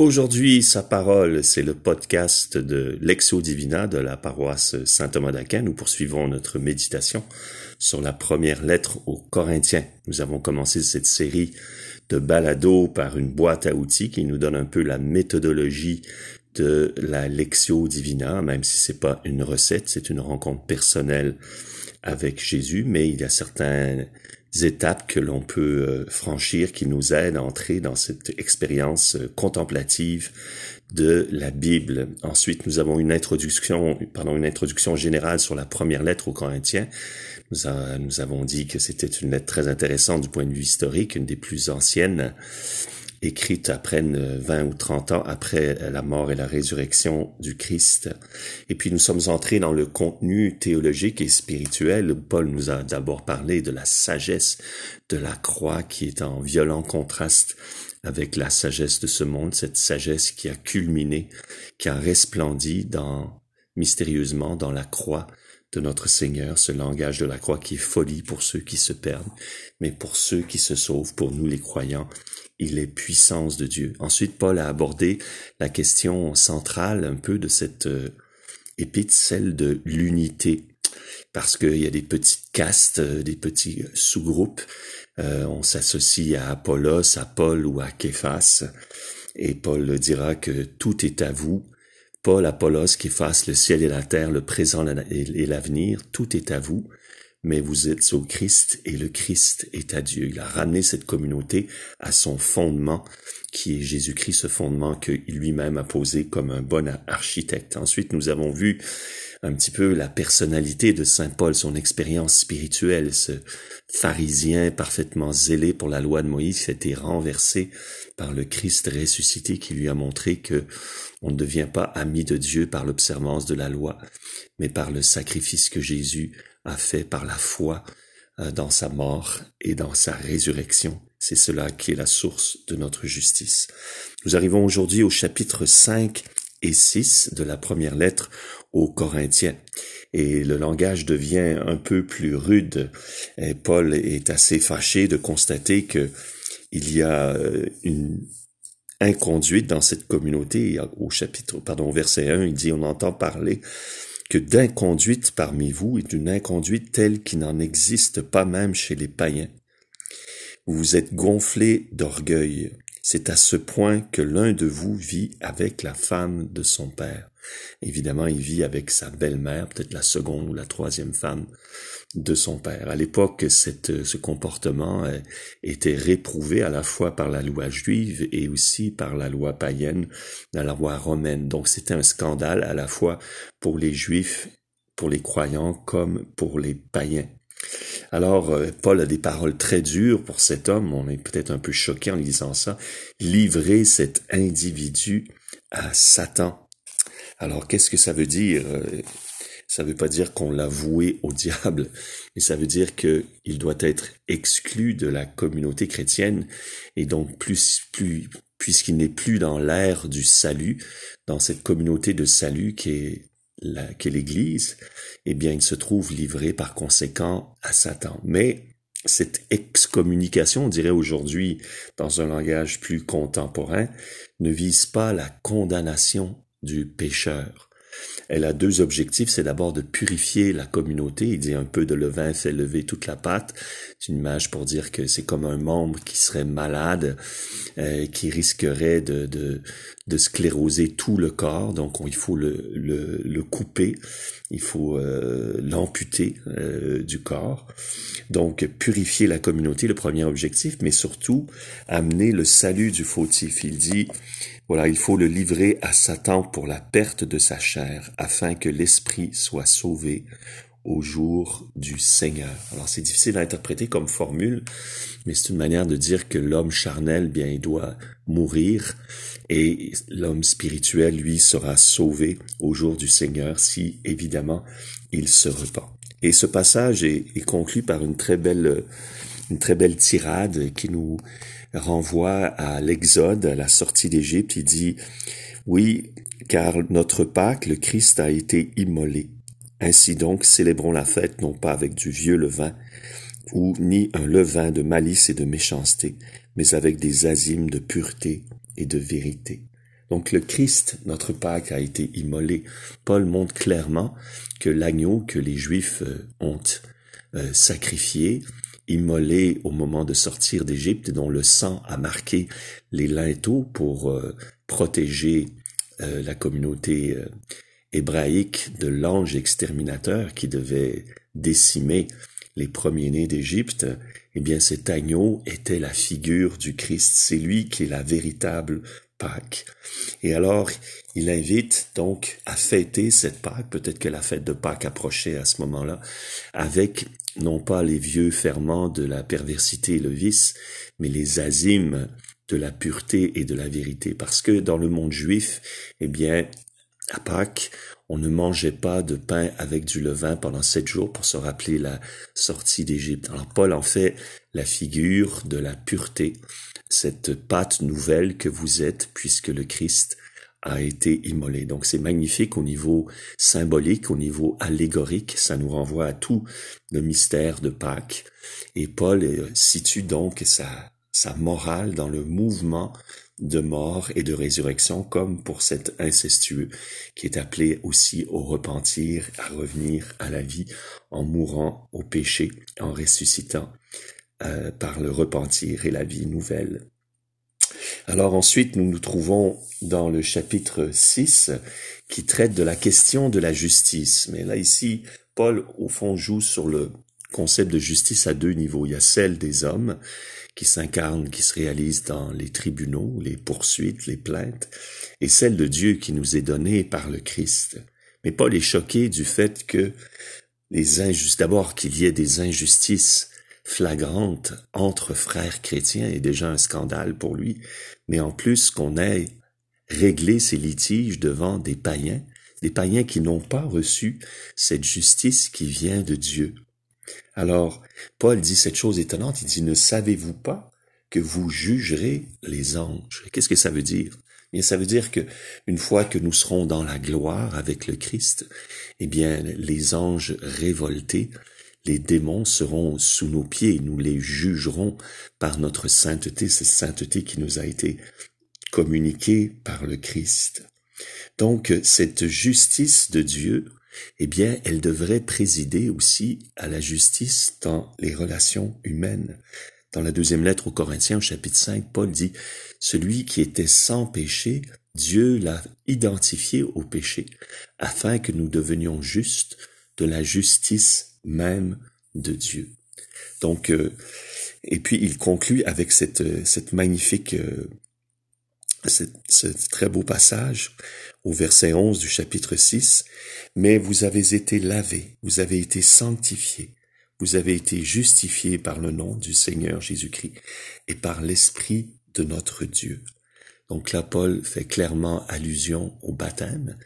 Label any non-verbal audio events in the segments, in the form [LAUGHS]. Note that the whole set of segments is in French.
Aujourd'hui, sa parole, c'est le podcast de Lexio Divina de la paroisse Saint-Thomas d'Aquin. Nous poursuivons notre méditation sur la première lettre aux Corinthiens. Nous avons commencé cette série de balado par une boîte à outils qui nous donne un peu la méthodologie de la Lexio Divina, même si c'est pas une recette, c'est une rencontre personnelle avec Jésus, mais il y a certains étapes que l'on peut euh, franchir qui nous aident à entrer dans cette expérience euh, contemplative de la Bible. Ensuite, nous avons une introduction, pardon, une introduction générale sur la première lettre aux Corinthiens. Nous, nous avons dit que c'était une lettre très intéressante du point de vue historique, une des plus anciennes écrite après 20 ou 30 ans après la mort et la résurrection du Christ. Et puis nous sommes entrés dans le contenu théologique et spirituel. Paul nous a d'abord parlé de la sagesse de la croix qui est en violent contraste avec la sagesse de ce monde, cette sagesse qui a culminé, qui a resplendi dans, mystérieusement dans la croix de notre Seigneur, ce langage de la croix qui est folie pour ceux qui se perdent, mais pour ceux qui se sauvent, pour nous les croyants, il est puissance de Dieu. Ensuite, Paul a abordé la question centrale un peu de cette euh, celle de l'unité, parce qu'il y a des petites castes, euh, des petits sous-groupes. Euh, on s'associe à Apollos, à Paul ou à Képhas, et Paul dira que tout est à vous. Paul, Apollos, Képhas, le ciel et la terre, le présent et l'avenir, tout est à vous mais vous êtes au Christ et le Christ est à Dieu. Il a ramené cette communauté à son fondement, qui est Jésus-Christ, ce fondement qu'il lui-même a posé comme un bon architecte. Ensuite, nous avons vu un petit peu la personnalité de Saint Paul, son expérience spirituelle, ce pharisien parfaitement zélé pour la loi de Moïse qui a été renversé par le Christ ressuscité qui lui a montré que on ne devient pas ami de Dieu par l'observance de la loi, mais par le sacrifice que Jésus a fait par la foi euh, dans sa mort et dans sa résurrection. C'est cela qui est la source de notre justice. Nous arrivons aujourd'hui au chapitre 5 et 6 de la première lettre aux Corinthiens. Et le langage devient un peu plus rude. Paul est assez fâché de constater que il y a euh, une inconduite dans cette communauté. Au chapitre, pardon, au verset 1, il dit, on entend parler que d'inconduite parmi vous et d'une inconduite telle qui n'en existe pas même chez les païens. Vous vous êtes gonflé d'orgueil. C'est à ce point que l'un de vous vit avec la femme de son père. Évidemment, il vit avec sa belle-mère, peut-être la seconde ou la troisième femme de son père. À l'époque, ce comportement euh, était réprouvé à la fois par la loi juive et aussi par la loi païenne, la loi romaine. Donc c'était un scandale à la fois pour les juifs, pour les croyants, comme pour les païens. Alors, euh, Paul a des paroles très dures pour cet homme, on est peut-être un peu choqué en lisant ça, livrer cet individu à Satan. Alors, qu'est-ce que ça veut dire? Ça veut pas dire qu'on l'a voué au [LAUGHS] diable, mais ça veut dire qu'il doit être exclu de la communauté chrétienne et donc plus, plus, puisqu'il n'est plus dans l'ère du salut, dans cette communauté de salut qui est qu'est l'Église, eh bien, il se trouve livré par conséquent à Satan. Mais cette excommunication, on dirait aujourd'hui, dans un langage plus contemporain, ne vise pas la condamnation du pécheur. Elle a deux objectifs. C'est d'abord de purifier la communauté. Il dit un peu de levain fait lever toute la pâte. C'est une image pour dire que c'est comme un membre qui serait malade, euh, qui risquerait de, de, de, scléroser tout le corps. Donc il faut le, couper, il faut euh, l'amputer euh, du corps. Donc purifier la communauté, le premier objectif, mais surtout amener le salut du fautif. Il dit voilà, il faut le livrer à Satan pour la perte de sa chair, afin que l'esprit soit sauvé au jour du Seigneur. Alors c'est difficile à interpréter comme formule, mais c'est une manière de dire que l'homme charnel, bien, il doit mourir et l'homme spirituel, lui, sera sauvé au jour du Seigneur si, évidemment, il se repent. Et ce passage est, est conclu par une très belle, une très belle tirade qui nous renvoie à l'Exode, à la sortie d'Égypte. Il dit, oui, car notre Pâque, le Christ a été immolé. Ainsi donc, célébrons la fête non pas avec du vieux levain, ou ni un levain de malice et de méchanceté, mais avec des azimes de pureté et de vérité. Donc le Christ, notre Pâque, a été immolé. Paul montre clairement que l'agneau que les Juifs euh, ont euh, sacrifié, immolé au moment de sortir d'Égypte, dont le sang a marqué les linteaux pour euh, protéger la communauté hébraïque de l'ange exterminateur qui devait décimer les premiers-nés d'Égypte, eh bien cet agneau était la figure du Christ. C'est lui qui est la véritable Pâques. Et alors, il invite donc à fêter cette Pâque, peut-être que la fête de Pâques approchait à ce moment-là, avec non pas les vieux ferments de la perversité et le vice, mais les azimes de la pureté et de la vérité. Parce que dans le monde juif, eh bien, à Pâques, on ne mangeait pas de pain avec du levain pendant sept jours pour se rappeler la sortie d'Égypte. Alors Paul en fait la figure de la pureté, cette pâte nouvelle que vous êtes puisque le Christ a été immolé. Donc c'est magnifique au niveau symbolique, au niveau allégorique, ça nous renvoie à tout le mystère de Pâques. Et Paul euh, situe donc sa, sa morale dans le mouvement de mort et de résurrection, comme pour cet incestueux qui est appelé aussi au repentir, à revenir à la vie en mourant au péché, en ressuscitant euh, par le repentir et la vie nouvelle. Alors ensuite, nous nous trouvons dans le chapitre 6 qui traite de la question de la justice. Mais là, ici, Paul, au fond, joue sur le concept de justice à deux niveaux. Il y a celle des hommes qui s'incarne, qui se réalise dans les tribunaux, les poursuites, les plaintes, et celle de Dieu qui nous est donnée par le Christ. Mais Paul est choqué du fait que les injustes, d'abord qu'il y ait des injustices flagrante entre frères chrétiens est déjà un scandale pour lui, mais en plus qu'on ait réglé ces litiges devant des païens, des païens qui n'ont pas reçu cette justice qui vient de Dieu. Alors, Paul dit cette chose étonnante, il dit, ne savez-vous pas que vous jugerez les anges? Qu'est-ce que ça veut dire? Bien, ça veut dire que une fois que nous serons dans la gloire avec le Christ, eh bien, les anges révoltés les démons seront sous nos pieds, nous les jugerons par notre sainteté, cette sainteté qui nous a été communiquée par le Christ. Donc cette justice de Dieu, eh bien, elle devrait présider aussi à la justice dans les relations humaines. Dans la deuxième lettre aux Corinthiens, au chapitre 5, Paul dit, Celui qui était sans péché, Dieu l'a identifié au péché, afin que nous devenions justes de la justice même de Dieu. Donc, euh, et puis il conclut avec cette, cette magnifique, euh, ce très beau passage au verset 11 du chapitre 6, Mais vous avez été lavés, vous avez été sanctifiés, vous avez été justifiés par le nom du Seigneur Jésus-Christ et par l'Esprit de notre Dieu. Donc là, Paul fait clairement allusion au baptême.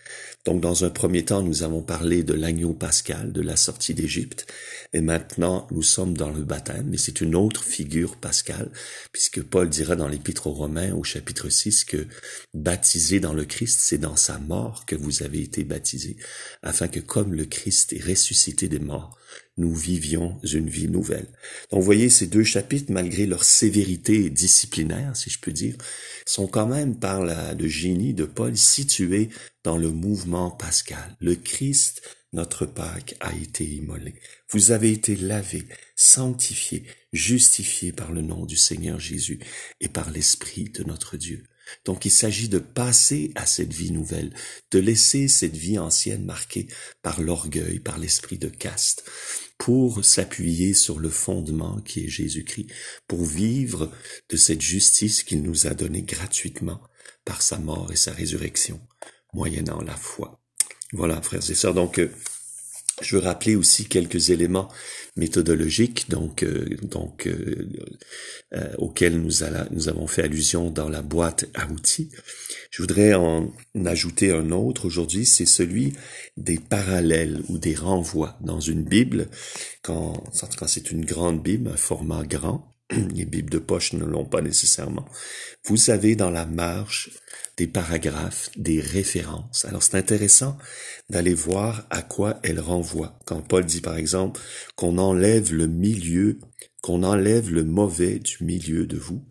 Donc dans un premier temps, nous avons parlé de l'agneau pascal, de la sortie d'Égypte, et maintenant nous sommes dans le baptême, mais c'est une autre figure pascale, puisque Paul dira dans l'Épître aux Romains au chapitre 6 que baptisé dans le Christ, c'est dans sa mort que vous avez été baptisés, afin que comme le Christ est ressuscité des morts, nous vivions une vie nouvelle. Donc vous voyez, ces deux chapitres, malgré leur sévérité disciplinaire, si je peux dire, sont quand même par le génie de Paul situés dans le mouvement pascal. Le Christ, notre Pâque, a été immolé. Vous avez été lavés, sanctifiés, justifiés par le nom du Seigneur Jésus et par l'Esprit de notre Dieu. Donc il s'agit de passer à cette vie nouvelle, de laisser cette vie ancienne marquée par l'orgueil, par l'esprit de caste, pour s'appuyer sur le fondement qui est Jésus-Christ, pour vivre de cette justice qu'il nous a donnée gratuitement par sa mort et sa résurrection, moyennant la foi. Voilà, frères et sœurs, donc euh, je veux rappeler aussi quelques éléments méthodologiques, donc, euh, donc euh, euh, auxquels nous, nous avons fait allusion dans la boîte à outils. Je voudrais en ajouter un autre aujourd'hui, c'est celui des parallèles ou des renvois dans une Bible. Quand, quand c'est une grande Bible, un format grand, [CLEARS THROAT] les Bibles de poche ne l'ont pas nécessairement. Vous avez dans la marge des paragraphes, des références. Alors c'est intéressant d'aller voir à quoi elles renvoient. Quand Paul dit par exemple qu'on enlève le milieu, qu'on enlève le mauvais du milieu de vous,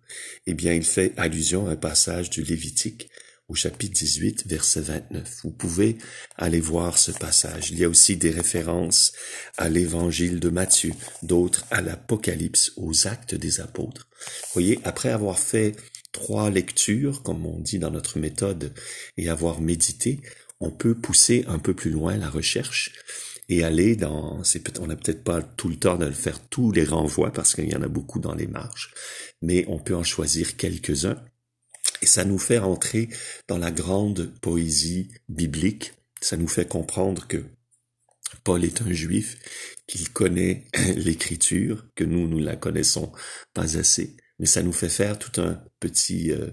eh bien il fait allusion à un passage du Lévitique au chapitre 18, verset 29. Vous pouvez aller voir ce passage. Il y a aussi des références à l'évangile de Matthieu, d'autres à l'Apocalypse, aux actes des apôtres. Voyez, après avoir fait trois lectures, comme on dit dans notre méthode, et avoir médité, on peut pousser un peu plus loin la recherche et aller dans, on n'a peut-être pas tout le temps de faire tous les renvois parce qu'il y en a beaucoup dans les marges, mais on peut en choisir quelques-uns et ça nous fait entrer dans la grande poésie biblique. Ça nous fait comprendre que Paul est un juif, qu'il connaît [CLEARS THROAT] l'écriture, que nous, nous la connaissons pas assez. Mais ça nous fait faire tout un petit euh,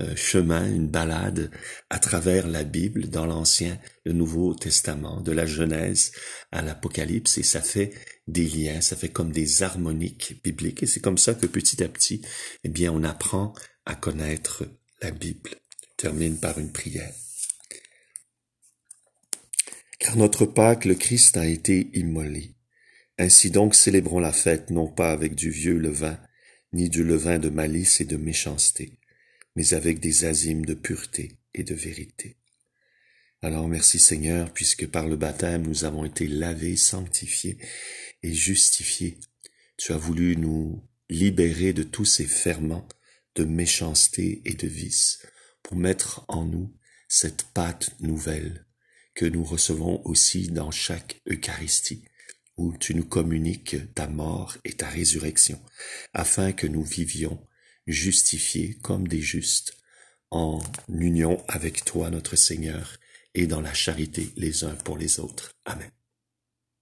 euh, chemin, une balade à travers la Bible, dans l'Ancien, le Nouveau Testament, de la Genèse à l'Apocalypse, et ça fait des liens, ça fait comme des harmoniques bibliques, et c'est comme ça que petit à petit, eh bien, on apprend à connaître la Bible. termine par une prière. Car notre Pâque, le Christ a été immolé. Ainsi donc célébrons la fête non pas avec du vieux levain, ni du levain de malice et de méchanceté, mais avec des azimes de pureté et de vérité. Alors merci Seigneur, puisque par le baptême nous avons été lavés, sanctifiés et justifiés. Tu as voulu nous libérer de tous ces ferments de méchanceté et de vice, pour mettre en nous cette pâte nouvelle que nous recevons aussi dans chaque Eucharistie, où tu nous communiques ta mort et ta résurrection, afin que nous vivions justifiés comme des justes, en union avec toi, notre Seigneur, et dans la charité les uns pour les autres. Amen.